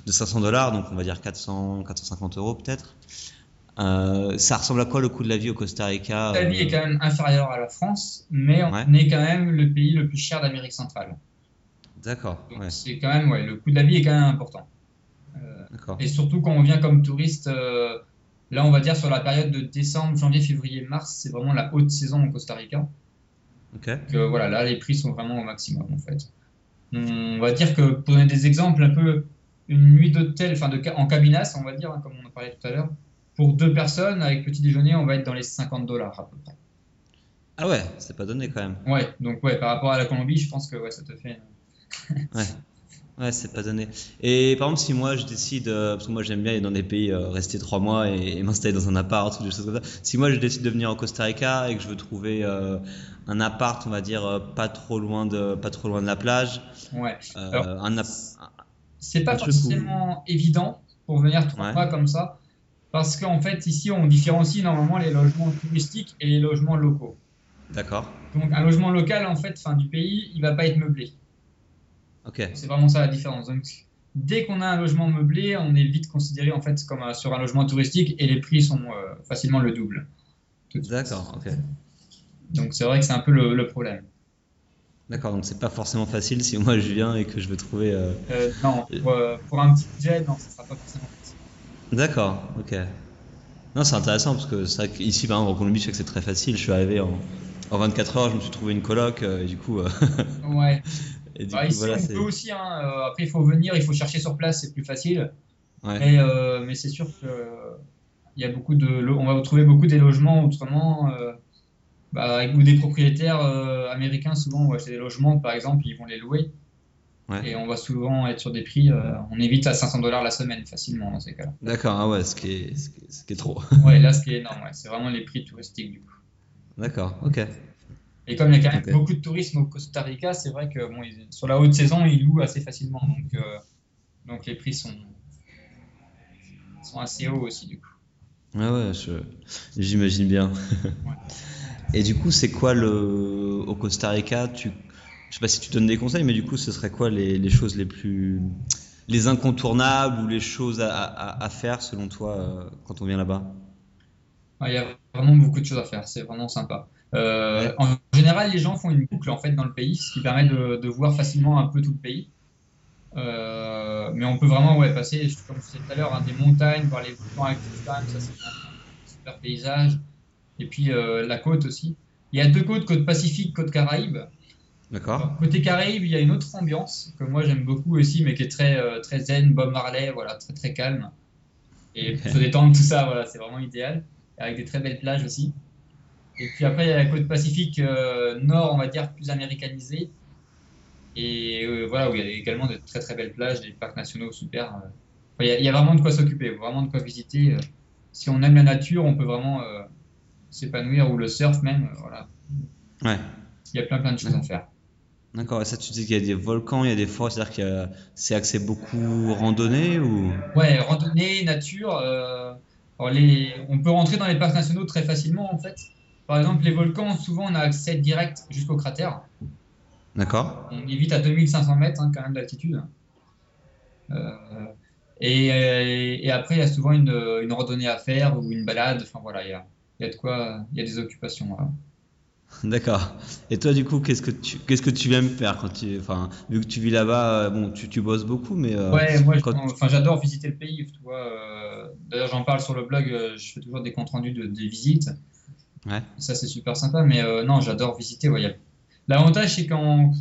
500 dollars, donc on va dire 400, 450 euros peut-être. Euh, ça ressemble à quoi le coût de la vie au Costa Rica
La vie est quand même inférieure à la France, mais on est quand même le pays le plus cher d'Amérique centrale.
D'accord.
C'est quand même, ouais, le coût de la vie est quand même important. Et surtout quand on vient comme touriste, euh, là on va dire sur la période de décembre, janvier, février, mars, c'est vraiment la haute saison au Costa Rica. Que, voilà, là les prix sont vraiment au maximum en fait. On va dire que pour donner des exemples, un peu une nuit d'hôtel, enfin de, en cabinas, on va dire, hein, comme on en parlait tout à l'heure, pour deux personnes avec petit déjeuner, on va être dans les 50 dollars à peu près.
Ah ouais, c'est pas donné quand même.
Ouais, donc ouais, par rapport à la Colombie, je pense que ouais, ça te fait.
ouais. Ouais, c'est pas donné. Et par exemple, si moi je décide, euh, parce que moi j'aime bien aller dans des pays, euh, rester trois mois et, m'installer dans un appart ou des choses comme ça. Si moi je décide de venir au Costa Rica et que je veux trouver euh, un appart, on va dire pas trop loin de, pas trop loin de la plage.
Ouais. c'est pas forcément évident pour venir trois mois comme ça, parce qu'en fait ici on différencie normalement les logements touristiques et les logements locaux.
D'accord.
Donc un logement local en fait, fin du pays, il va pas être meublé. C'est vraiment ça la différence. Donc, dès qu'on a un logement meublé, on est vite considéré en fait comme sur un logement touristique et les prix sont euh, facilement le double.
D'accord, ok.
Donc c'est vrai que c'est un peu le, problème.
D'accord, donc c'est pas forcément facile si moi je viens et que je veux trouver.
Euh, euh, non, pour, un petit budget, non, ça sera pas forcément facile.
D'accord, ok. Non, c'est intéressant parce que ça, ici, par exemple, en Colombie, je sais que c'est très facile. Je suis arrivé en, en 24 heures, je me suis trouvé une coloc et du coup.
ouais. Bah, ici, on peut aussi. Hein, euh, après, il faut venir, il faut chercher sur place, c'est plus facile. Mais, euh, mais c'est sûr que il y a beaucoup de, on va trouver beaucoup des logements autrement. Euh, bah, ou des propriétaires américains, souvent, on des logements, par exemple, ils vont les louer. Et on va souvent être sur des prix, on évite à 500 dollars la semaine facilement dans ces cas-là.
D'accord, ah ouais, ce qui est, ce qui est, trop.
ouais, là, ce qui est énorme, c'est vraiment les prix touristiques du coup.
D'accord, ok.
Et comme il y a quand même beaucoup de tourisme au Costa Rica, c'est vrai que bon, sur la haute saison, ils louent assez facilement. Donc, euh, donc les prix sont, sont assez hauts aussi, du coup.
Ah ouais, j'imagine bien. Et du coup, c'est quoi le au Costa Rica tu, Je sais pas si tu donnes des conseils, mais du coup, ce serait quoi les, les choses les plus les incontournables ou les choses à, à, faire selon toi euh, quand on vient là-bas?
Il y a vraiment beaucoup de choses à faire. C'est vraiment sympa. Euh, en général, les gens font une boucle en fait dans le pays, ce qui permet de, voir facilement un peu tout le pays. Euh, mais on peut vraiment ouais, passer, comme je disais tout à l'heure, hein, des montagnes, voir les volcans avec ça c'est un super paysage. Et puis euh, la côte aussi. Il y a deux côtes, côte Pacifique, côte Caraïbe.
D'accord.
Côté Caraïbe, il y a une autre ambiance que moi j'aime beaucoup aussi, mais qui est très, très zen, Bob Marley, voilà, très très calme. Et pour se détendre, tout ça, voilà, c'est vraiment idéal. avec des très belles plages aussi. Et puis après, il y a la côte pacifique nord, on va dire, plus américanisée. Et voilà, où il y a également de très très belles plages, des parcs nationaux super. il, y a, vraiment de quoi s'occuper, vraiment de quoi visiter. si on aime la nature, on peut vraiment s'épanouir, ou le surf même, voilà.
Ouais.
Il y a plein plein de choses à faire.
D'accord, et ça tu dis qu'il y a des volcans, il y a des forêts, c'est-à-dire que c'est axé beaucoup randonnée ou?
Ouais, randonnée, nature. Euh, les... On peut rentrer dans les parcs nationaux très facilement en fait. Par exemple, les volcans, souvent on a accès direct jusqu'au cratère.
D'accord.
On évite à 2500 mètres hein, quand même d'altitude. Euh, et, et, après, il y a souvent une, une, randonnée à faire ou une balade. Enfin voilà, il y a, il y a de quoi, il y a des occupations.
D'accord. Et toi, du coup, qu'est-ce que tu qu'est-ce que tu aimes faire quand tu, enfin, vu que tu vis là-bas, euh, bon, tu, tu bosses beaucoup, mais
euh, ouais, moi, enfin, j'adore visiter le pays. Tu vois, euh, d'ailleurs, j'en parle sur le blog. je fais toujours des comptes rendus de, des visites.
Ouais.
Ça, c'est super sympa. Mais non, j'adore visiter. Ouais, L'avantage, c'est qu'on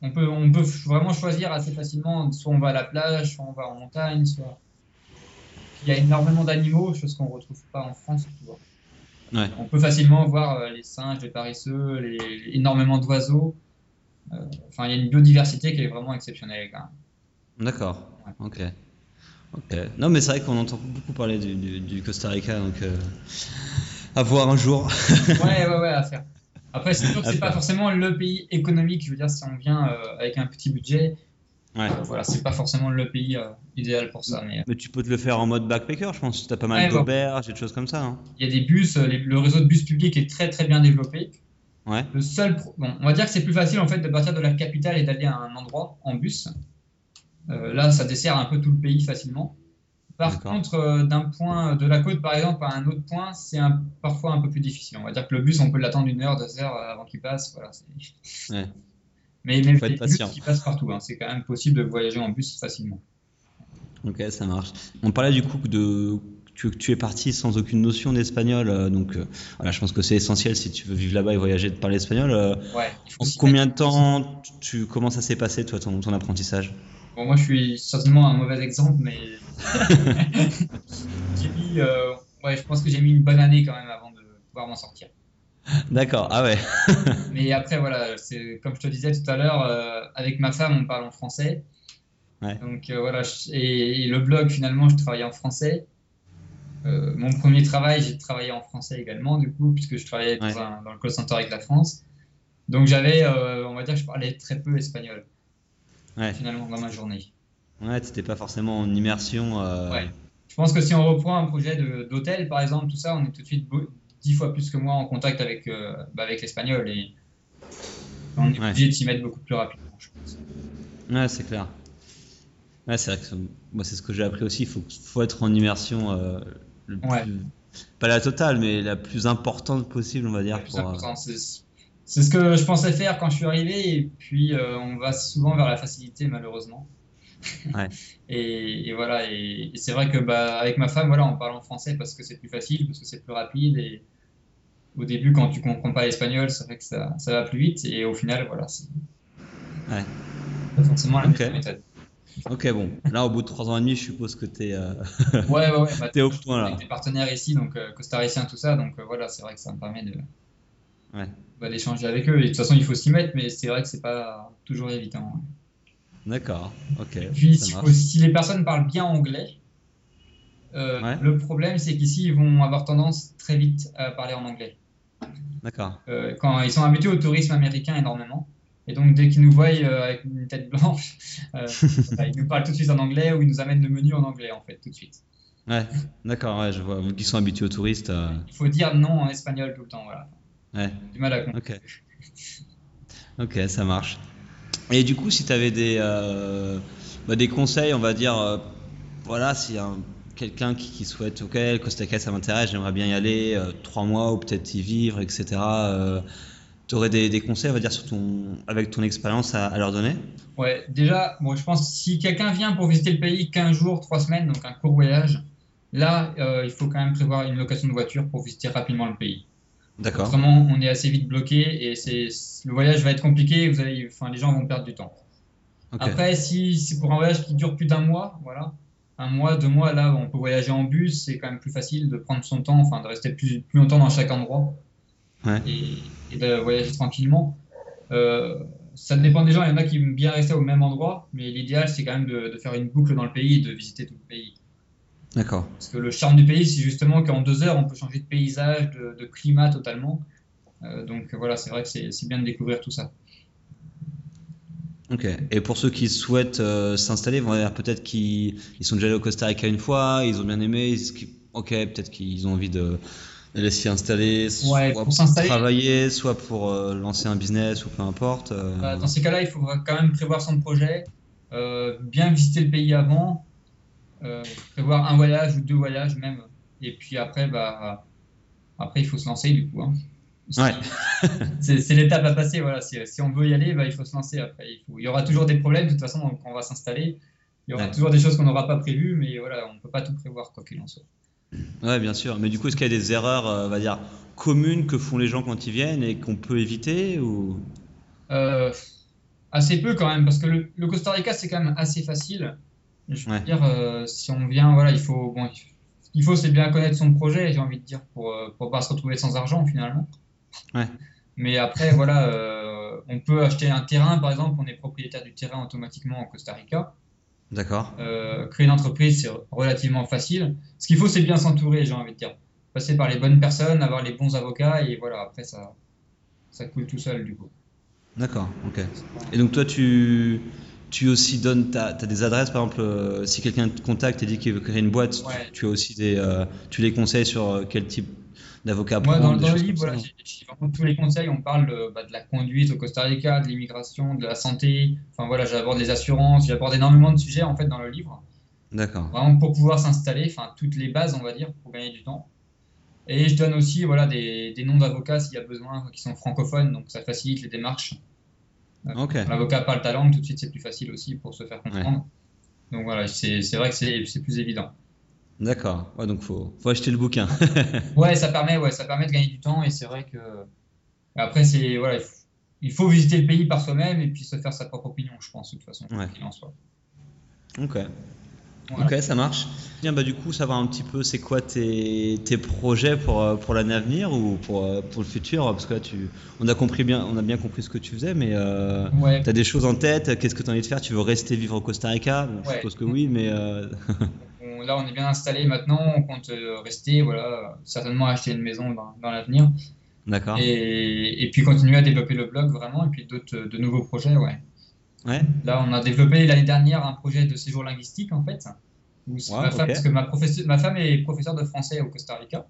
on peut on peut vraiment choisir assez facilement. Soit on va à la plage, soit on va en montagne, soit il y a énormément d'animaux, chose qu'on retrouve pas en France. Tu vois. On peut facilement voir euh, les singes, les paresseux, les, énormément d'oiseaux. Euh, enfin, il y a une biodiversité qui est vraiment exceptionnelle
D'accord. Ok. Non, mais c'est vrai qu'on entend beaucoup parler du, Costa Rica, donc euh, à voir un jour.
ouais, ouais, ouais, à faire. Après, c'est sûr que c'est pas forcément le pays économique. Je veux dire, si on vient avec un petit budget,
Ouais.
Euh, voilà, c'est pas forcément le pays euh, idéal pour ça.
Mais... mais... tu peux te le faire en mode backpacker, je pense. Tu as pas mal d'auberges et de choses comme ça. Hein.
Il y a des bus, euh, le réseau de bus public est très très bien développé.
Ouais.
Le seul, bon, on va dire que c'est plus facile en fait de partir de la capitale et d'aller à un endroit en bus. là, ça dessert un peu tout le pays facilement. Par contre, d'un point de la côte par exemple à un autre point, c'est parfois un peu plus difficile. On va dire que le bus, on peut l'attendre une heure, deux heures avant qu'il passe. Voilà,
ouais.
Mais même les bus qui passent partout, hein. c'est quand même possible de voyager en bus facilement.
Ok, ça marche. On parlait du coup de que tu es parti sans aucune notion d'espagnol, euh, donc euh, voilà, je pense que c'est essentiel si tu veux vivre là-bas et voyager de parler espagnol. Euh,
ouais,
combien de temps tu comment ça s'est passé toi ton, ton apprentissage?
Bon, moi je suis certainement un mauvais exemple, mais j'ai mis, ouais, je pense que j'ai mis une bonne année quand même avant de pouvoir m'en sortir.
D'accord, ah ouais.
Mais après, voilà, c'est comme je te disais tout à l'heure, euh, avec ma femme, on parle en français. Donc euh, voilà, et, le blog, finalement, je travaillais en français. Euh, mon premier travail, j'ai travaillé en français également, du coup, puisque je travaillais dans, le call center avec la France. Donc j'avais, on va dire que je parlais très peu espagnol. Finalement, dans ma journée.
Ouais, tu n'étais pas forcément en immersion.
Ouais. Je pense que si on reprend un projet d'hôtel, par exemple, tout ça, on est tout de suite dix fois plus que moi en contact avec, euh, bah, avec l'espagnol et on est obligé de s'y mettre beaucoup plus rapidement, je pense.
Ouais, c'est clair. Ouais, c'est vrai que moi, c'est ce que j'ai appris aussi. Il faut, faut être en immersion, euh, pas la totale, mais la plus importante possible, on va dire.
Euh, c'est ce que je pensais faire quand je suis arrivé, et puis on va souvent vers la facilité, malheureusement.
Ouais.
et, voilà, et, c'est vrai que bah, avec ma femme, voilà, on parle en français parce que c'est plus facile, parce que c'est plus rapide. Et au début, quand tu comprends pas l'espagnol, c'est vrai que ça, ça, va plus vite. Et au final, voilà, c'est
ouais.
pas forcément la même méthode.
Ok, bon. Là, au bout de trois ans et demi, je suppose que tu es, euh...
ouais, ouais, ouais. Bah,
es au point là.
Avec des partenaires ici, donc euh, costariciens, tout ça. Donc euh, voilà, c'est vrai que ça me permet de
ouais.
Bah, d'échanger avec eux. Et de toute façon, il faut s'y mettre, mais c'est vrai que c'est pas toujours évident.
D'accord, ok.
Puis si, les personnes parlent bien anglais, euh, le problème c'est qu'ici ils vont avoir tendance très vite à parler en anglais.
D'accord.
Euh, quand ils sont habitués au tourisme américain énormément. Et donc dès qu'ils nous voient euh, avec une tête blanche, ils nous parlent tout de suite en anglais ou ils nous amènent le menu en anglais en fait tout de suite.
Ouais, d'accord, ouais, je vois. Ils sont habitués aux touristes.
Il faut dire non en espagnol tout le temps, voilà.
Ouais.
Du mal à comprendre.
Ok. Ok, ça marche. Et du coup, si tu avais des, euh, bah, des conseils, on va dire, euh, voilà, si quelqu'un qui, souhaite, ok, Costa Rica, ça m'intéresse, j'aimerais bien y aller, euh, trois mois ou peut-être y vivre, etc. tu aurais des, conseils, on va dire, sur ton, avec ton expérience à, leur donner?
Ouais, déjà, bon, je pense si quelqu'un vient pour visiter le pays 15 jours, 3 semaines, donc un court voyage, là, il faut quand même prévoir une location de voiture pour visiter rapidement le pays.
D'accord.
Autrement, on est assez vite bloqué et c'est le voyage va être compliqué. Vous allez, enfin, les gens vont perdre du temps. Après, si c'est pour un voyage qui dure plus d'un mois, voilà, un mois, deux mois, là, on peut voyager en bus, c'est quand même plus facile de prendre son temps, enfin, de rester plus, plus longtemps dans chaque endroit
Ouais.
et, et de voyager tranquillement. Euh, ça dépend des gens, il y en a qui aiment bien rester au même endroit, mais l'idéal, c'est quand même de, de faire une boucle dans le pays et de visiter tout le pays.
D'accord.
Parce que le charme du pays, c'est justement qu'en deux heures, on peut changer de paysage, de, de climat totalement. Euh, donc voilà, c'est vrai que c'est bien de découvrir tout ça.
Ok. Et pour ceux qui souhaitent euh, s'installer, peut-être qu'ils ils sont déjà allés au Costa Rica une fois, ils ont bien aimé, ils- ok, peut-être qu'ils ont envie de, de s'y installer, soit
pour s'installer-
travailler, soit pour euh, lancer un business ou peu importe. euh,
Bah, dans ces cas-là, il faut quand même prévoir son projet, bien visiter le pays avant, prévoir un voyage ou deux voyages même. Et puis après, bah, après il faut se lancer du coup. hein.
Ouais.
C'est l'étape à passer. Voilà. Si, si on veut y aller, bah, il faut se lancer après. Il, faut- il y aura toujours des problèmes de toute façon quand on va s'installer. Il y aura
Ouais.
toujours des choses qu'on n'aura pas prévues, mais voilà, on ne peut pas tout prévoir quoi qu'il en soit.
Ouais, bien sûr. Mais du coup, est-ce qu'il y a des erreurs, euh, on va dire, communes que font les gens quand ils viennent et qu'on peut éviter ou...
Euh, assez peu quand même, parce que le, le Costa Rica, c'est quand même assez facile. Je veux
Ouais.
dire, euh, si on vient, voilà, il faut, bon, ce qu'il faut, c'est bien connaître son projet, j'ai envie de dire, pour euh, pour pas se retrouver sans argent finalement.
Ouais.
Mais après, voilà, euh, on peut acheter un terrain, par exemple, on est propriétaire du terrain automatiquement au Costa Rica.
D'accord.
Euh, créer une entreprise, c'est relativement facile. Ce qu'il faut, c'est bien s'entourer, j'ai envie de dire. Passer par les bonnes personnes, avoir les bons avocats, et voilà, après, ça, ça coule tout seul, du coup.
D'accord, ok. Et donc toi, tu, tu aussi donnes, t'as, t'as des adresses, par exemple, euh, si quelqu'un te contacte et dit qu'il veut créer une boîte, tu-
Ouais.
tu, as aussi des, euh, tu les conseilles sur euh, quel type d'avocat
Moi,
prendre,
dans, le livre, voilà, j'ai vraiment tous les conseils. On parle de, bah, de la conduite au Costa Rica, de l'immigration, de la santé. Enfin voilà, j'aborde les assurances, j'aborde énormément de sujets en fait dans le livre.
D'accord.
Vraiment pour pouvoir s'installer, enfin toutes les bases, on va dire, pour gagner du temps. Et je donne aussi voilà des, des noms d'avocats s'il y a besoin, qui sont francophones, donc ça facilite les démarches. L'avocat parle ta langue, tout de suite c'est plus facile aussi pour se faire comprendre. Donc voilà, c'est c'est vrai que c'est c'est plus évident.
D'accord. Ouais, donc faut, faut acheter le bouquin.
Ouais, ça permet, ouais, ça permet de gagner du temps et c'est vrai que après c'est voilà, il faut, visiter le pays par soi-même et puis se faire sa propre opinion, je pense de toute façon,
Ouais.
qu'il en soit.
ok.
Voilà.
Ok, ça marche. Bien, bah du coup, savoir un petit peu, c'est quoi tes, tes projets pour, euh, pour l'année à venir ou pour, euh, pour le futur? Parce que là, tu, on a compris bien, on a bien compris ce que tu faisais, mais euh,
Ouais.
T'as des choses en tête Qu'est-ce que tu as envie de faire? Tu veux rester vivre au Costa Rica? Bon, Je
Ouais.
suppose que oui, mais euh,
là, on est bien installé maintenant, on compte euh, rester, voilà, certainement acheter une maison dans, dans l'avenir
d'accord.
et, et puis continuer à développer le blog vraiment et puis d'autres de nouveaux projets, ouais.
Ouais.
Là, on a développé l'année dernière un projet de séjour linguistique en fait. Où ma femme, parce que ma, femme est professeure de français au Costa Rica.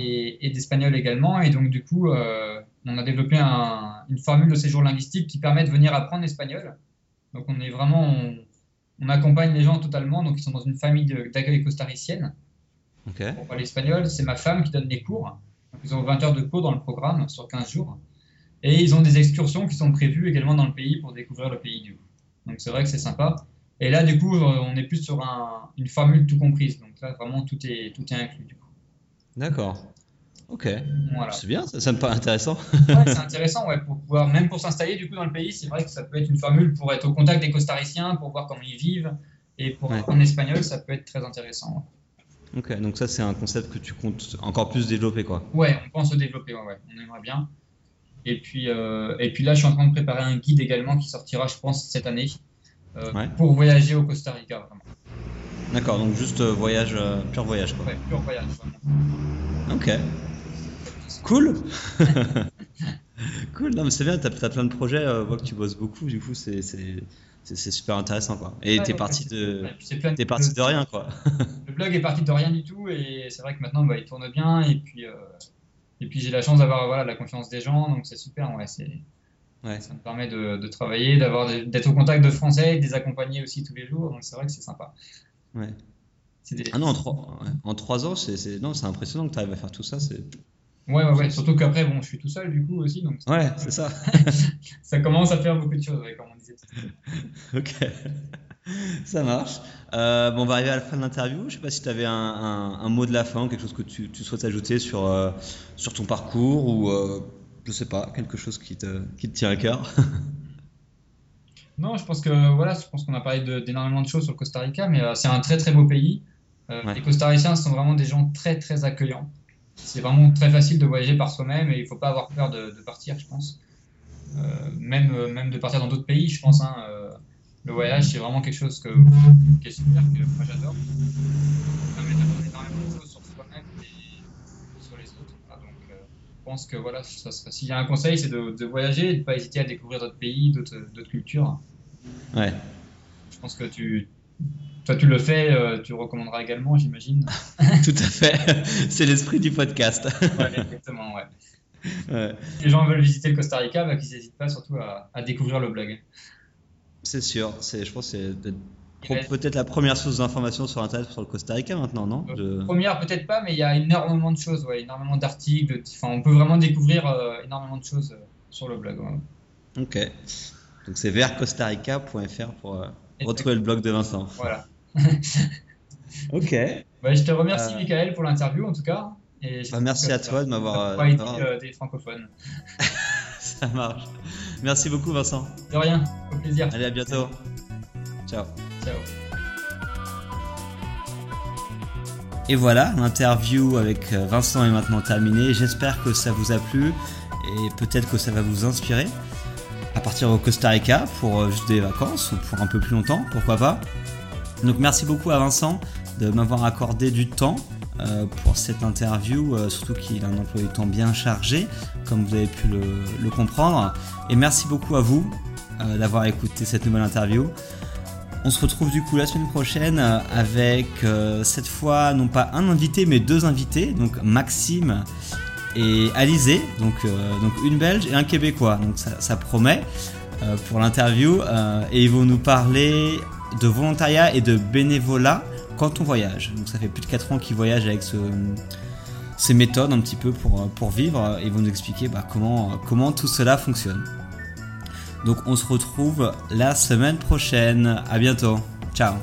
Et, et d'espagnol également. Et donc, du coup, euh, on a développé un- une formule de séjour linguistique qui permet de venir apprendre l'espagnol. Donc, on est vraiment, on, on accompagne les gens totalement. Donc, ils sont dans une famille d'accueil costaricienne pour parler espagnol. C'est ma femme qui donne les cours. Donc, ils ont 20 heures de cours dans le programme sur 15 jours. Et ils ont des excursions qui sont prévues également dans le pays pour découvrir le pays, du coup. Donc, c'est vrai que c'est sympa. Et là, du coup, on est plus sur un- une formule tout comprise. Donc, là, vraiment, tout est, tout est inclus, du coup.
D'accord. Ok.
Voilà.
C'est bien, ça, ça me paraît intéressant.
Ouais, c'est intéressant, ouais, pour pouvoir, même pour s'installer du coup dans le pays, c'est vrai que ça peut être une formule pour être au contact des costariciens, pour voir comment ils vivent, et pour
Ouais.
apprendre l'espagnol, ça peut être très intéressant.
Ok, donc ça, c'est un concept que tu comptes encore plus développer, quoi.
Ouais, on pense se développer, ouais, ouais, on aimerait bien. Et puis, euh, et puis là, je suis en train de préparer un guide également qui sortira, je pense, cette année, euh,
Ouais.
pour voyager au Costa Rica.
D'accord, donc juste euh, voyage, pur voyage, quoi.
Ouais, pur voyage, vraiment.
Ok. Cool. cool. Non, mais c'est bien. T'as as plein de projets. je vois que tu bosses beaucoup. Du coup, c'est super intéressant, quoi. Et
Ouais,
t'es
ouais,
parti de t'es parti de rien, quoi.
Le blog est parti de rien du tout et c'est vrai que maintenant bah, il tourne bien et puis, euh, et puis j'ai la chance d'avoir voilà, la confiance des gens donc c'est super. Ouais. Ça me permet de, de travailler, d'être au contact de Français, de les accompagner aussi tous les jours donc c'est vrai que c'est sympa.
Ouais.
Des-
Ah non, en trois, en trois ans, c'est c'est non, c'est impressionnant que tu arrives à faire tout ça. C'est
Ouais, ouais, ouais. Surtout qu'après, bon, je suis tout seul du coup aussi donc
ouais, c'est ça.
ça commence à faire beaucoup de choses, ouais, comme on disait. tout à l'heure.
ok. Ça marche. Euh, bon, on va arriver à la fin de l'interview. Je sais pas si tu avais un, un- un mot de la fin, quelque chose que tu, tu souhaites ajouter sur, euh, sur ton parcours ou euh, je sais pas, quelque chose qui te, qui te tient à cœur.
Non, je pense que voilà, je pense qu'on a parlé d'énormément de, choses sur le Costa Rica, mais c'est un très très beau pays. Les Costariciens sont vraiment des gens très très accueillants. C'est vraiment très facile de voyager par soi-même et il ne faut pas avoir peur de, partir, je pense. même, même de partir dans d'autres pays, je pense. Hein, le voyage, c'est vraiment quelque chose que, qui est super, que moi j'adore. Ça permet d'apprendre énormément de choses sur soi-même et sur les autres. donc, euh, je pense que voilà, s'il y a un conseil, c'est de, voyager et de ne pas hésiter à découvrir d'autres pays, d'autres cultures.
Ouais.
Je pense que tu, toi, tu le fais, euh, tu recommanderas également, j'imagine.
Tout à fait. C'est l'esprit du podcast.
ouais, exactement, ouais. Si les gens veulent visiter le Costa Rica, bah, qu'ils n'hésitent pas surtout à, à, découvrir le blog.
C'est sûr, c'est, je pense que c'est peut-être la première source d'information sur Internet sur le Costa Rica maintenant, non?
Euh, Première peut-être pas, mais il y a énormément de choses, ouais, énormément d'articles, enfin, on peut vraiment découvrir euh, énormément de choses euh, sur le blog.
Ok, donc c'est vers costarica.fr pour retrouver le blog de Vincent.
Voilà.
ok.
je te remercie Michael pour l'interview en tout cas.
Et bah, merci à toi de m'avoir...
été des francophones.
Ça marche. Merci beaucoup, Vincent.
De rien, au plaisir.
Allez, à bientôt. Ciao.
Ciao.
Et voilà, l'interview avec euh, Vincent est maintenant terminée. J'espère que ça vous a plu et peut-être que ça va vous inspirer à partir au Costa Rica pour euh, juste des vacances ou pour un peu plus longtemps, pourquoi pas. Donc merci beaucoup à Vincent de m'avoir accordé du temps euh, pour cette interview, euh, surtout qu'il a un emploi du temps bien chargé, comme vous avez pu le, comprendre. Et merci beaucoup à vous euh, d'avoir écouté cette nouvelle interview. On se retrouve du coup la semaine prochaine avec cette fois non pas un invité mais deux invités, donc Maxime et Alizé, donc, donc une Belge et un Québécois. Donc ça, ça promet pour l'interview et ils vont nous parler de volontariat et de bénévolat quand on voyage. Donc ça fait plus de 4 ans qu'ils voyagent avec ces méthodes un petit peu pour, pour vivre et vont nous expliquer bah, comment, comment tout cela fonctionne. Donc on se retrouve la semaine prochaine. À bientôt. Ciao.